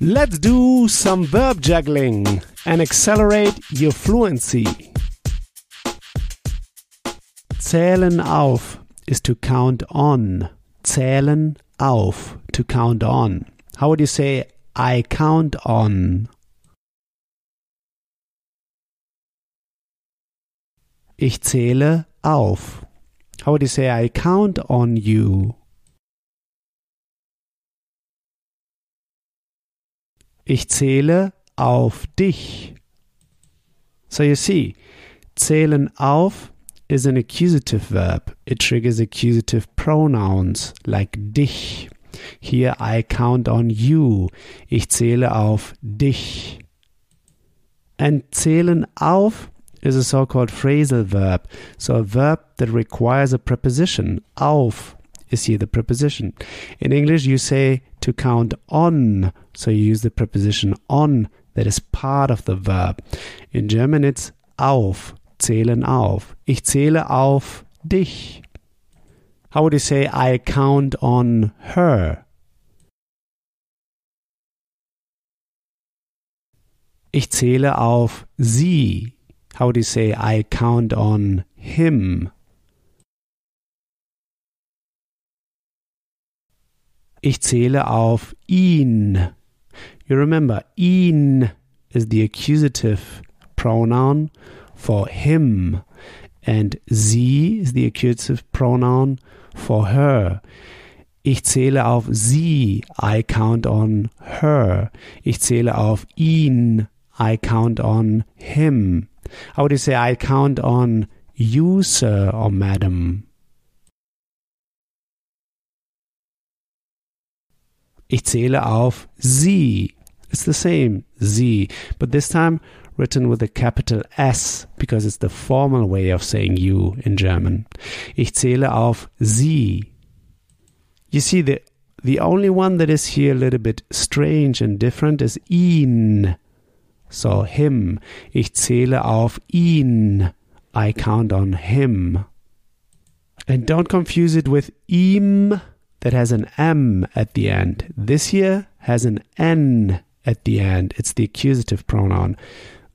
Let's do some verb juggling and accelerate your fluency. Zählen auf is to count on. Zählen auf, to count on. How would you say I count on? Ich zähle auf. How would you say I count on you? Ich zähle auf dich. So you see, zählen auf is an accusative verb. It triggers accusative pronouns like dich. Here I count on you. Ich zähle auf dich. And zählen auf is a so called phrasal verb. So a verb that requires a preposition. Auf is here the preposition. In English, you say to count on. So you use the preposition on that is part of the verb. In German, it's auf. Zählen auf. Ich zähle auf dich. How would you say I count on her? Ich zähle auf sie. How would you say I count on him? Ich zähle auf ihn. You remember, ihn is the accusative pronoun for him, and sie is the accusative pronoun for her. Ich zähle auf sie. I count on her. Ich zähle auf ihn. I count on him. How would you say I count on you, sir or madam? Ich zähle auf sie. It's the same, sie, but this time written with a capital S because it's the formal way of saying you in German. Ich zähle auf sie. You see, the, the only one that is here a little bit strange and different is ihn. So him. Ich zähle auf ihn. I count on him. And don't confuse it with ihm that has an M at the mm. end. This here has an N at the end. It's the accusative pronoun.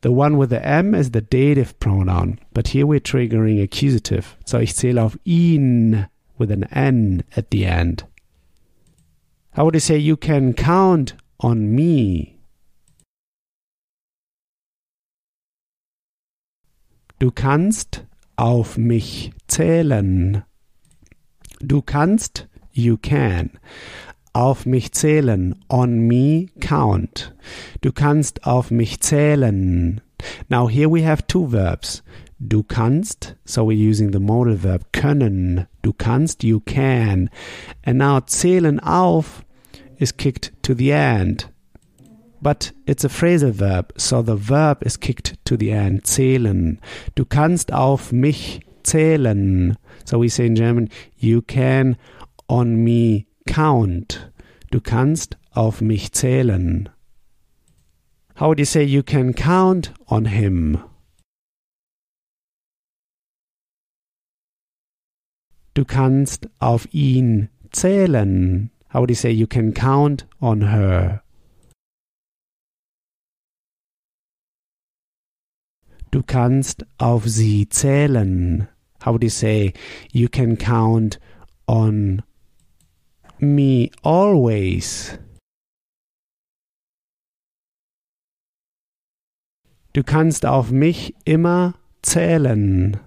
The one with the M is the dative pronoun, but here we're triggering accusative. So ich zähle auf ihn with an N at the end. How would you say you can count on me? Du kannst auf mich zählen. Du kannst, you can. Auf mich zählen, on me count. Du kannst auf mich zählen. Now here we have two verbs. Du kannst, so we're using the modal verb können. Du kannst, you can. And now zählen auf is kicked to the end. But it's a phrasal verb, so the verb is kicked to the end. Zählen. Du kannst auf mich zählen. So we say in German, you can on me count. Du kannst auf mich zählen. How would you say you can count on him? Du kannst auf ihn zählen. How would you say you can count on her? Du kannst auf sie zählen. How would you say you can count on me always? Du kannst auf mich immer zählen.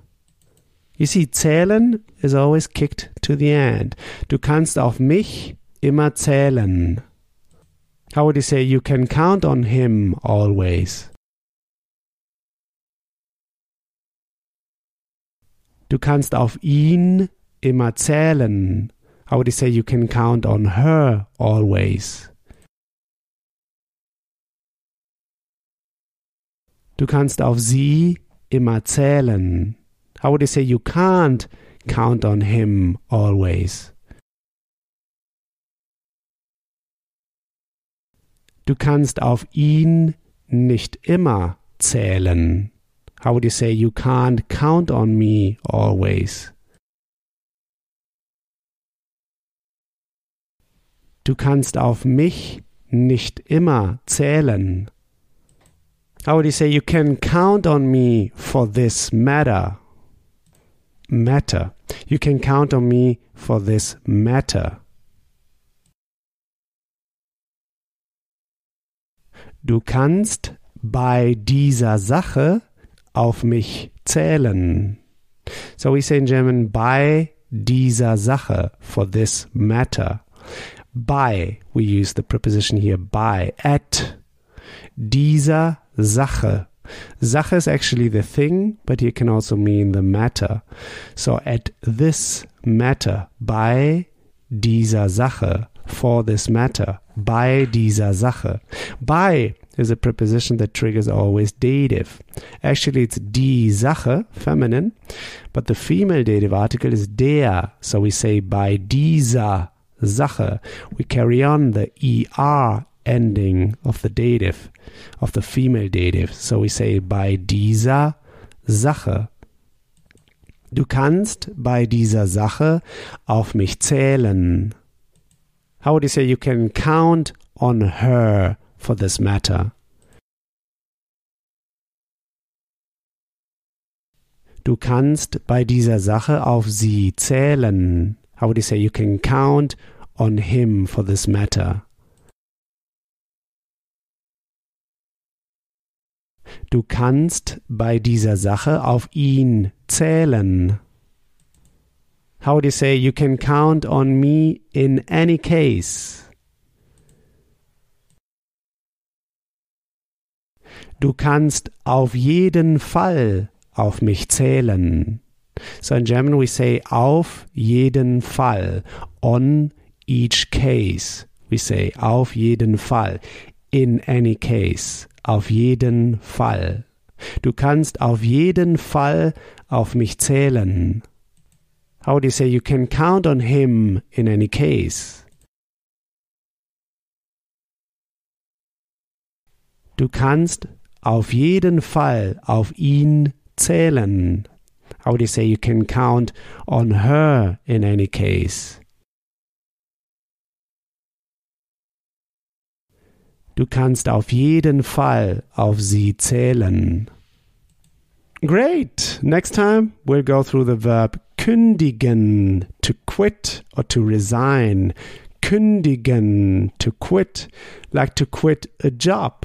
You see, zählen is always kicked to the end. Du kannst auf mich immer zählen. How would you say you can count on him always? Du kannst auf ihn immer zählen. How would you say you can count on her always? Du kannst auf sie immer zählen. How would you say you can't count on him always? Du kannst auf ihn nicht immer zählen. How would you say you can't count on me always? Du kannst auf mich nicht immer zählen. How would you say you can count on me for this matter? Matter. You can count on me for this matter. Du kannst bei dieser Sache auf mich zählen. So we say in German bei dieser Sache for this matter. By, we use the preposition here by, at dieser Sache. Sache is actually the thing, but here can also mean the matter. So at this matter, by dieser Sache, for this matter, bei dieser Sache. Bei is a preposition that triggers always dative. Actually, it's die Sache, feminine, but the female dative article is der. So we say bei dieser Sache. We carry on the er ending of the dative, of the female dative. So we say bei dieser Sache. Du kannst bei dieser Sache auf mich zählen. How would you say you can count on her for this matter? Du kannst bei dieser Sache auf sie zählen. How would you say you can count on him for this matter? Du kannst bei dieser Sache auf ihn zählen. How do you say you can count on me in any case? Du kannst auf jeden Fall auf mich zählen. So in German we say auf jeden Fall, on each case. We say auf jeden Fall, in any case auf jeden Fall. Du kannst auf jeden Fall auf mich zählen. How do you say you can count on him in any case? Du kannst auf jeden Fall auf ihn zählen. How do you say you can count on her in any case? Du kannst auf jeden Fall auf sie zählen. Great. Next time we'll go through the verb kündigen, to quit or to resign. Kündigen, to quit, like to quit a job.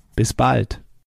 Bis bald.